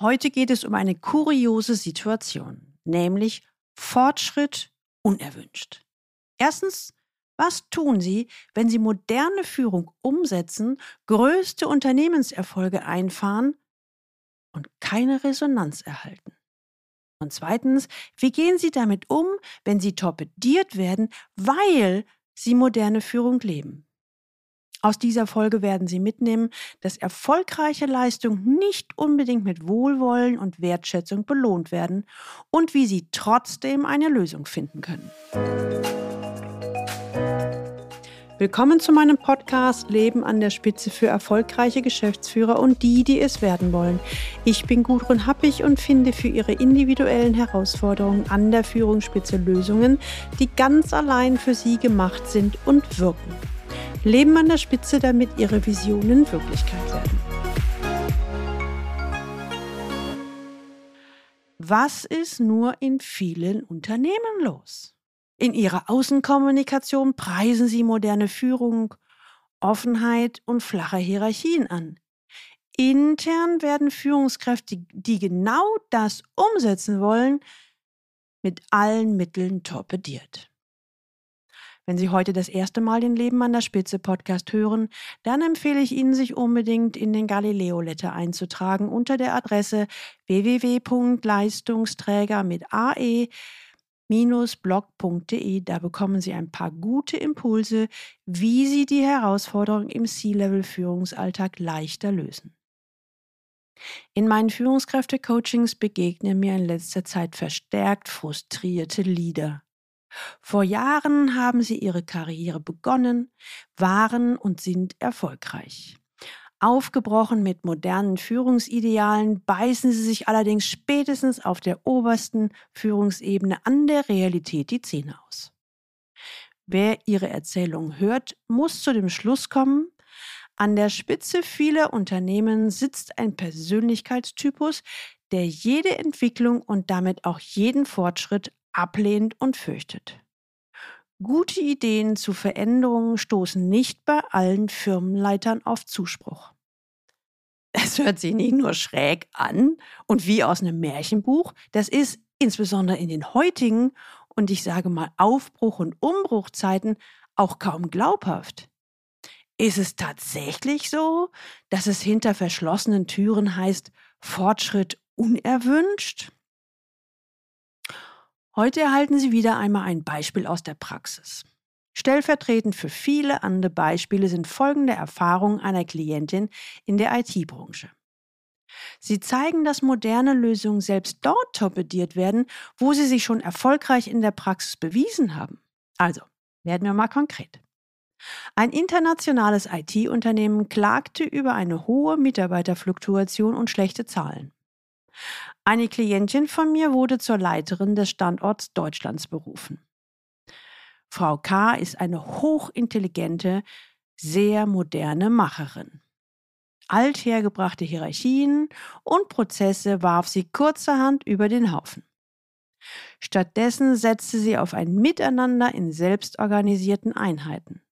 Heute geht es um eine kuriose Situation, nämlich Fortschritt unerwünscht. Erstens, was tun Sie, wenn Sie moderne Führung umsetzen, größte Unternehmenserfolge einfahren und keine Resonanz erhalten? Und zweitens, wie gehen Sie damit um, wenn Sie torpediert werden, weil Sie moderne Führung leben? Aus dieser Folge werden Sie mitnehmen, dass erfolgreiche Leistungen nicht unbedingt mit Wohlwollen und Wertschätzung belohnt werden und wie Sie trotzdem eine Lösung finden können. Willkommen zu meinem Podcast Leben an der Spitze für erfolgreiche Geschäftsführer und die, die es werden wollen. Ich bin Gudrun Happig und finde für Ihre individuellen Herausforderungen an der Führungsspitze Lösungen, die ganz allein für Sie gemacht sind und wirken. Leben an der Spitze, damit ihre Visionen Wirklichkeit werden. Was ist nur in vielen Unternehmen los? In ihrer Außenkommunikation preisen sie moderne Führung, Offenheit und flache Hierarchien an. Intern werden Führungskräfte, die genau das umsetzen wollen, mit allen Mitteln torpediert. Wenn Sie heute das erste Mal den Leben an der Spitze Podcast hören, dann empfehle ich Ihnen, sich unbedingt in den Galileo Letter einzutragen unter der Adresse www.leistungsträger mit ae blog.de. Da bekommen Sie ein paar gute Impulse, wie Sie die Herausforderungen im C-Level-Führungsalltag leichter lösen. In meinen Führungskräfte-Coachings begegnen mir in letzter Zeit verstärkt frustrierte Leader. Vor Jahren haben sie ihre Karriere begonnen, waren und sind erfolgreich. Aufgebrochen mit modernen Führungsidealen, beißen sie sich allerdings spätestens auf der obersten Führungsebene an der Realität die Zähne aus. Wer ihre Erzählung hört, muss zu dem Schluss kommen, an der Spitze vieler Unternehmen sitzt ein Persönlichkeitstypus, der jede Entwicklung und damit auch jeden Fortschritt ablehnt und fürchtet. Gute Ideen zu Veränderungen stoßen nicht bei allen Firmenleitern auf Zuspruch. Es hört sich nicht nur schräg an und wie aus einem Märchenbuch, das ist insbesondere in den heutigen und ich sage mal Aufbruch- und Umbruchzeiten auch kaum glaubhaft. Ist es tatsächlich so, dass es hinter verschlossenen Türen heißt Fortschritt unerwünscht? Heute erhalten Sie wieder einmal ein Beispiel aus der Praxis. Stellvertretend für viele andere Beispiele sind folgende Erfahrungen einer Klientin in der IT-Branche. Sie zeigen, dass moderne Lösungen selbst dort torpediert werden, wo sie sich schon erfolgreich in der Praxis bewiesen haben. Also, werden wir mal konkret. Ein internationales IT-Unternehmen klagte über eine hohe Mitarbeiterfluktuation und schlechte Zahlen. Eine Klientin von mir wurde zur Leiterin des Standorts Deutschlands berufen. Frau K. ist eine hochintelligente, sehr moderne Macherin. Althergebrachte Hierarchien und Prozesse warf sie kurzerhand über den Haufen. Stattdessen setzte sie auf ein Miteinander in selbstorganisierten Einheiten,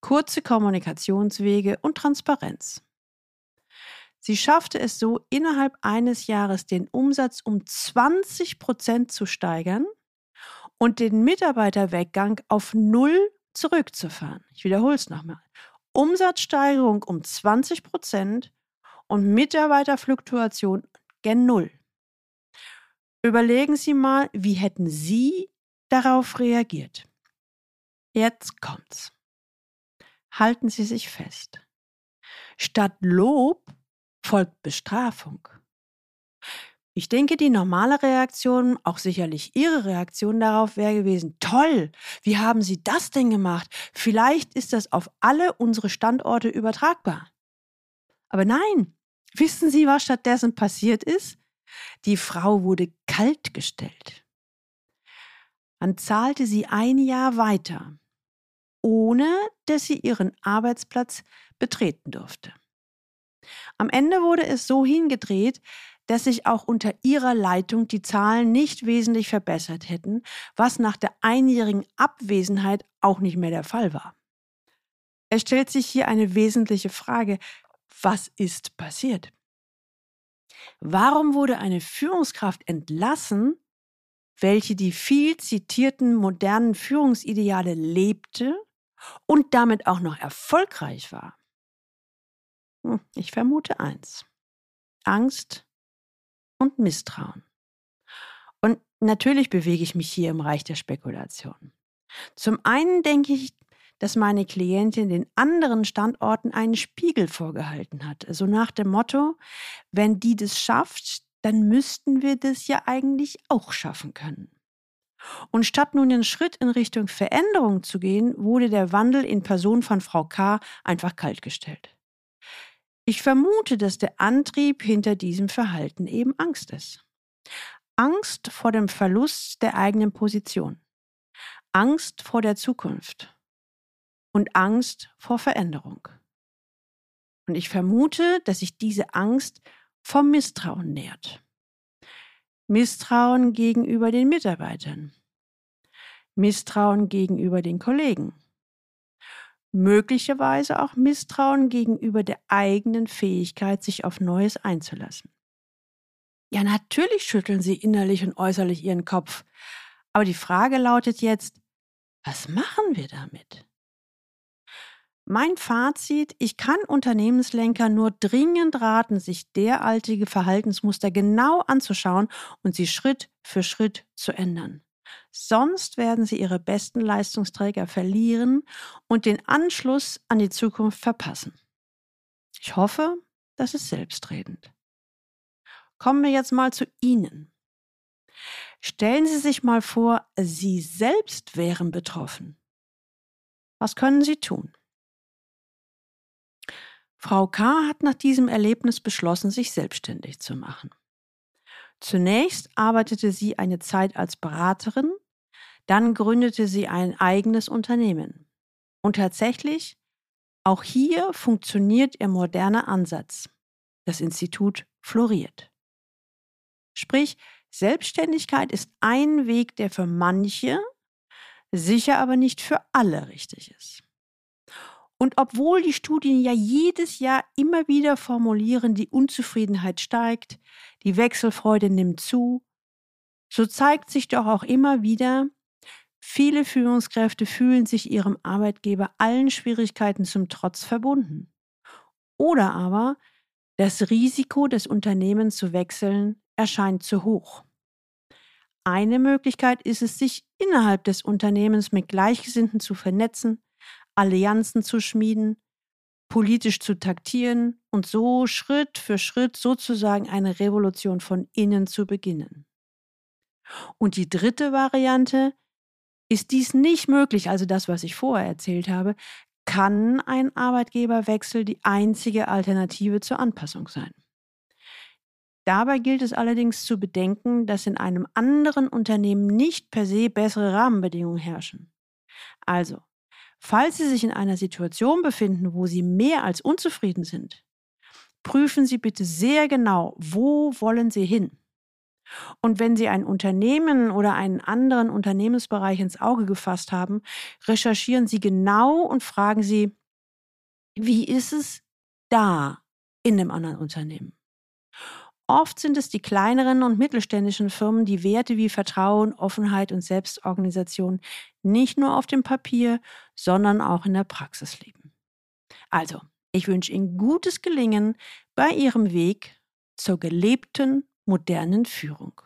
kurze Kommunikationswege und Transparenz. Sie schaffte es so, innerhalb eines Jahres den Umsatz um 20 Prozent zu steigern und den Mitarbeiterweggang auf Null zurückzufahren. Ich wiederhole es nochmal. Umsatzsteigerung um 20 Prozent und Mitarbeiterfluktuation gen Null. Überlegen Sie mal, wie hätten Sie darauf reagiert? Jetzt kommt's. Halten Sie sich fest. Statt Lob folgt Bestrafung. Ich denke, die normale Reaktion, auch sicherlich Ihre Reaktion darauf wäre gewesen, toll, wie haben Sie das denn gemacht? Vielleicht ist das auf alle unsere Standorte übertragbar. Aber nein, wissen Sie, was stattdessen passiert ist? Die Frau wurde kaltgestellt. Man zahlte sie ein Jahr weiter, ohne dass sie ihren Arbeitsplatz betreten durfte. Am Ende wurde es so hingedreht, dass sich auch unter ihrer Leitung die Zahlen nicht wesentlich verbessert hätten, was nach der einjährigen Abwesenheit auch nicht mehr der Fall war. Es stellt sich hier eine wesentliche Frage, was ist passiert? Warum wurde eine Führungskraft entlassen, welche die viel zitierten modernen Führungsideale lebte und damit auch noch erfolgreich war? Hm, ich vermute eins. Angst und Misstrauen. Und natürlich bewege ich mich hier im Reich der Spekulation. Zum einen denke ich, dass meine Klientin den anderen Standorten einen Spiegel vorgehalten hat. So nach dem Motto, wenn die das schafft, dann müssten wir das ja eigentlich auch schaffen können. Und statt nun einen Schritt in Richtung Veränderung zu gehen, wurde der Wandel in Person von Frau K. einfach kaltgestellt. Ich vermute, dass der Antrieb hinter diesem Verhalten eben Angst ist. Angst vor dem Verlust der eigenen Position. Angst vor der Zukunft. Und Angst vor Veränderung. Und ich vermute, dass sich diese Angst vom Misstrauen nährt. Misstrauen gegenüber den Mitarbeitern. Misstrauen gegenüber den Kollegen. Möglicherweise auch Misstrauen gegenüber der eigenen Fähigkeit, sich auf Neues einzulassen. Ja, natürlich schütteln sie innerlich und äußerlich ihren Kopf. Aber die Frage lautet jetzt, was machen wir damit? Mein Fazit, ich kann Unternehmenslenker nur dringend raten, sich derartige Verhaltensmuster genau anzuschauen und sie Schritt für Schritt zu ändern. Sonst werden sie ihre besten Leistungsträger verlieren und den Anschluss an die Zukunft verpassen. Ich hoffe, das ist selbstredend. Kommen wir jetzt mal zu Ihnen. Stellen Sie sich mal vor, Sie selbst wären betroffen. Was können Sie tun? Frau K. hat nach diesem Erlebnis beschlossen, sich selbstständig zu machen. Zunächst arbeitete sie eine Zeit als Beraterin, dann gründete sie ein eigenes Unternehmen. Und tatsächlich, auch hier funktioniert ihr moderner Ansatz. Das Institut floriert. Sprich, Selbstständigkeit ist ein Weg, der für manche, sicher aber nicht für alle richtig ist. Und obwohl die Studien ja jedes Jahr immer wieder formulieren, die Unzufriedenheit steigt, die Wechselfreude nimmt zu, so zeigt sich doch auch immer wieder, viele Führungskräfte fühlen sich ihrem Arbeitgeber allen Schwierigkeiten zum Trotz verbunden. Oder aber das Risiko des Unternehmens zu wechseln erscheint zu hoch. Eine Möglichkeit ist es, sich innerhalb des Unternehmens mit Gleichgesinnten zu vernetzen, Allianzen zu schmieden, politisch zu taktieren und so Schritt für Schritt sozusagen eine Revolution von innen zu beginnen. Und die dritte Variante, ist dies nicht möglich, also das, was ich vorher erzählt habe, kann ein Arbeitgeberwechsel die einzige Alternative zur Anpassung sein. Dabei gilt es allerdings zu bedenken, dass in einem anderen Unternehmen nicht per se bessere Rahmenbedingungen herrschen. Also, Falls Sie sich in einer Situation befinden, wo Sie mehr als unzufrieden sind, prüfen Sie bitte sehr genau, wo wollen Sie hin. Und wenn Sie ein Unternehmen oder einen anderen Unternehmensbereich ins Auge gefasst haben, recherchieren Sie genau und fragen Sie, wie ist es da in dem anderen Unternehmen? Oft sind es die kleineren und mittelständischen Firmen, die Werte wie Vertrauen, Offenheit und Selbstorganisation nicht nur auf dem Papier, sondern auch in der Praxis leben. Also, ich wünsche Ihnen gutes Gelingen bei Ihrem Weg zur gelebten modernen Führung.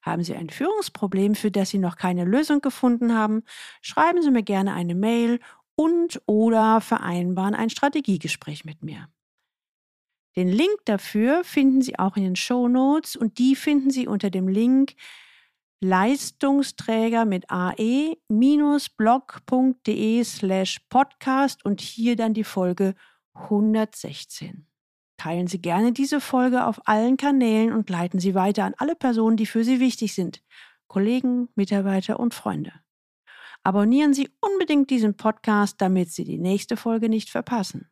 Haben Sie ein Führungsproblem, für das Sie noch keine Lösung gefunden haben, schreiben Sie mir gerne eine Mail und oder vereinbaren ein Strategiegespräch mit mir. Den Link dafür finden Sie auch in den Show Notes und die finden Sie unter dem Link Leistungsträger mit ae-blog.de slash podcast und hier dann die Folge 116. Teilen Sie gerne diese Folge auf allen Kanälen und leiten Sie weiter an alle Personen, die für Sie wichtig sind, Kollegen, Mitarbeiter und Freunde. Abonnieren Sie unbedingt diesen Podcast, damit Sie die nächste Folge nicht verpassen.